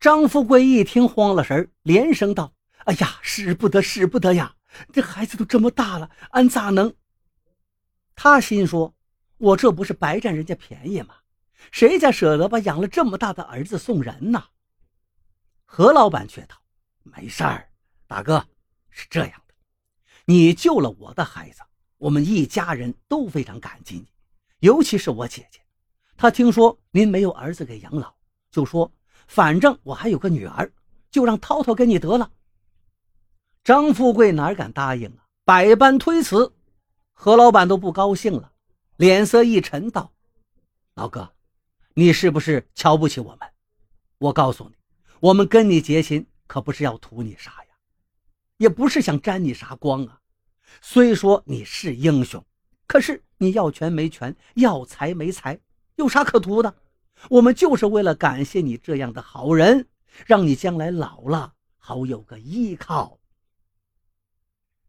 张富贵一听慌了神连声道：“哎呀，使不得，使不得呀！这孩子都这么大了，俺咋能？”他心说：“我这不是白占人家便宜吗？谁家舍得把养了这么大的儿子送人呢？”何老板却道：“没事儿，大哥，是这样的，你救了我的孩子，我们一家人都非常感激你，尤其是我姐姐，她听说您没有儿子给养老，就说。”反正我还有个女儿，就让涛涛给你得了。张富贵哪敢答应啊？百般推辞，何老板都不高兴了，脸色一沉，道：“老哥，你是不是瞧不起我们？我告诉你，我们跟你结亲可不是要图你啥呀，也不是想沾你啥光啊。虽说你是英雄，可是你要权没权，要财没财，有啥可图的？”我们就是为了感谢你这样的好人，让你将来老了好有个依靠。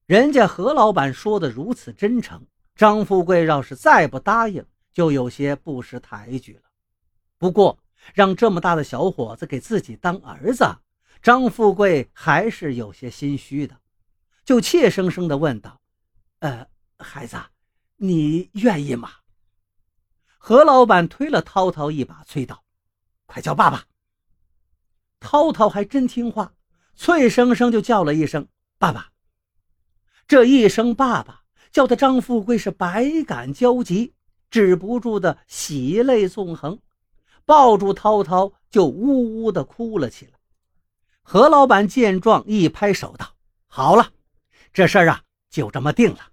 人家何老板说的如此真诚，张富贵要是再不答应，就有些不识抬举了。不过，让这么大的小伙子给自己当儿子，张富贵还是有些心虚的，就怯生生地问道：“呃，孩子，你愿意吗？”何老板推了涛涛一把，催道：“快叫爸爸！”涛涛还真听话，脆生生就叫了一声“爸爸”。这一声“爸爸”叫的张富贵是百感交集，止不住的喜泪纵横，抱住涛涛就呜呜的哭了起来。何老板见状，一拍手道：“好了，这事儿啊就这么定了，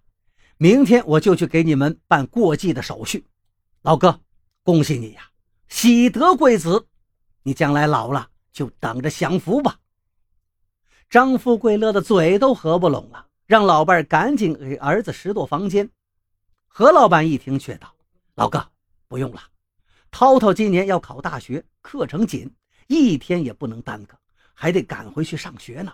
明天我就去给你们办过继的手续。”老哥，恭喜你呀，喜得贵子！你将来老了就等着享福吧。张富贵乐得嘴都合不拢了，让老伴赶紧给儿子拾掇房间。何老板一听却道：“老哥，不用了，涛涛今年要考大学，课程紧，一天也不能耽搁，还得赶回去上学呢。”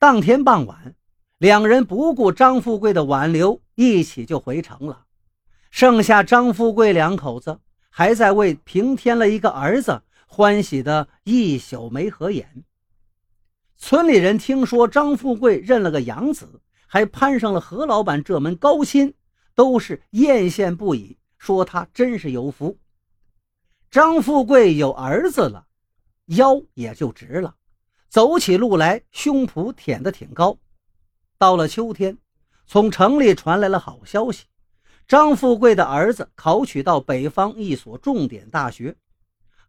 当天傍晚，两人不顾张富贵的挽留，一起就回城了。剩下张富贵两口子还在为平添了一个儿子欢喜的一宿没合眼。村里人听说张富贵认了个养子，还攀上了何老板这门高亲，都是艳羡不已，说他真是有福。张富贵有儿子了，腰也就直了，走起路来胸脯挺得挺高。到了秋天，从城里传来了好消息。张富贵的儿子考取到北方一所重点大学，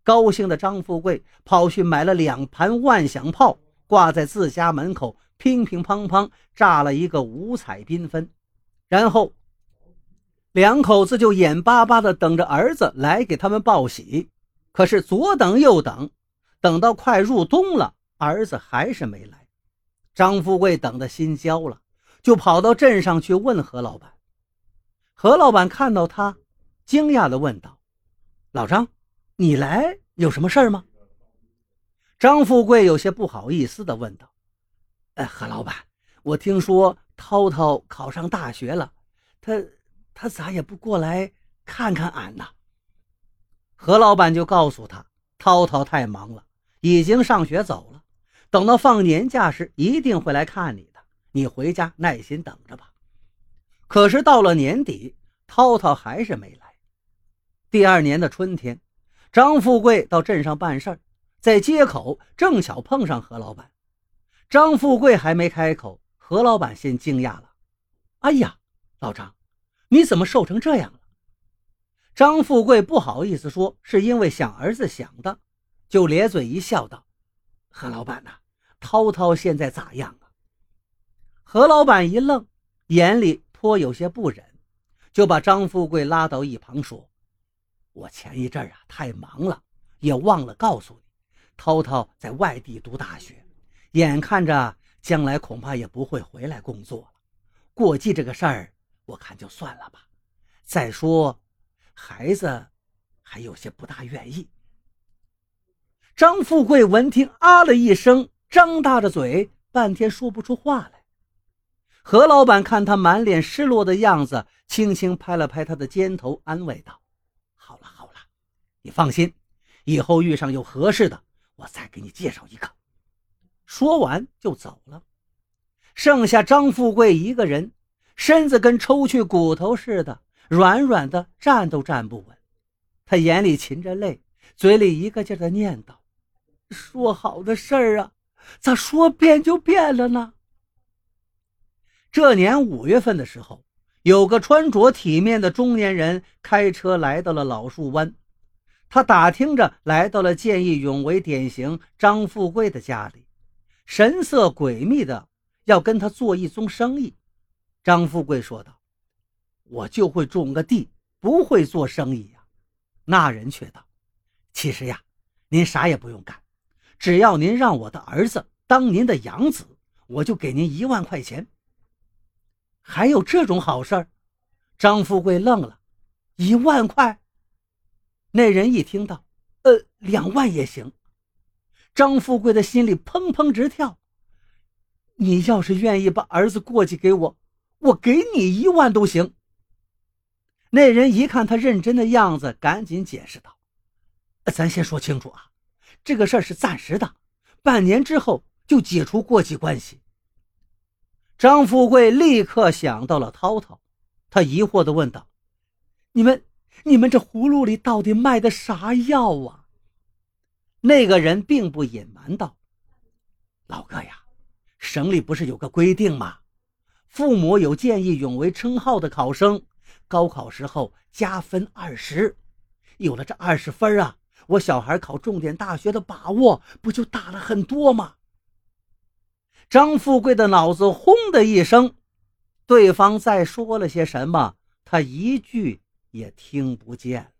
高兴的张富贵跑去买了两盘万响炮，挂在自家门口，乒乒乓乓炸了一个五彩缤纷。然后，两口子就眼巴巴地等着儿子来给他们报喜。可是左等右等，等到快入冬了，儿子还是没来。张富贵等得心焦了，就跑到镇上去问何老板。何老板看到他，惊讶地问道：“老张，你来有什么事儿吗？”张富贵有些不好意思地问道：“哎，何老板，我听说涛涛考上大学了，他他咋也不过来看看俺呢？”何老板就告诉他：“涛涛太忙了，已经上学走了，等到放年假时一定会来看你的，你回家耐心等着吧。”可是到了年底，涛涛还是没来。第二年的春天，张富贵到镇上办事儿，在街口正巧碰上何老板。张富贵还没开口，何老板先惊讶了：“哎呀，老张，你怎么瘦成这样了？”张富贵不好意思说，是因为想儿子想的，就咧嘴一笑，道：“何老板呐，涛涛现在咋样啊？”何老板一愣，眼里。颇有些不忍，就把张富贵拉到一旁说：“我前一阵啊太忙了，也忘了告诉你，涛涛在外地读大学，眼看着将来恐怕也不会回来工作了。过继这个事儿，我看就算了吧。再说，孩子还有些不大愿意。”张富贵闻听，啊了一声，张大着嘴，半天说不出话来。何老板看他满脸失落的样子，轻轻拍了拍他的肩头，安慰道：“好了好了，你放心，以后遇上有合适的，我再给你介绍一个。说完就走了，剩下张富贵一个人，身子跟抽去骨头似的，软软的，站都站不稳。他眼里噙着泪，嘴里一个劲儿的念叨：“说好的事儿啊，咋说变就变了呢？”这年五月份的时候，有个穿着体面的中年人开车来到了老树湾。他打听着来到了见义勇为典型张富贵的家里，神色诡秘的要跟他做一宗生意。张富贵说道：“我就会种个地，不会做生意呀。”那人却道：“其实呀，您啥也不用干，只要您让我的儿子当您的养子，我就给您一万块钱。”还有这种好事儿？张富贵愣了，一万块。那人一听到，呃，两万也行。张富贵的心里砰砰直跳。你要是愿意把儿子过继给我，我给你一万都行。那人一看他认真的样子，赶紧解释道：“咱先说清楚啊，这个事儿是暂时的，半年之后就解除过继关系。”张富贵立刻想到了涛涛，他疑惑地问道：“你们，你们这葫芦里到底卖的啥药啊？”那个人并不隐瞒道：“老哥呀，省里不是有个规定吗？父母有见义勇为称号的考生，高考时候加分二十，有了这二十分啊，我小孩考重点大学的把握不就大了很多吗？”张富贵的脑子轰的一声，对方再说了些什么，他一句也听不见。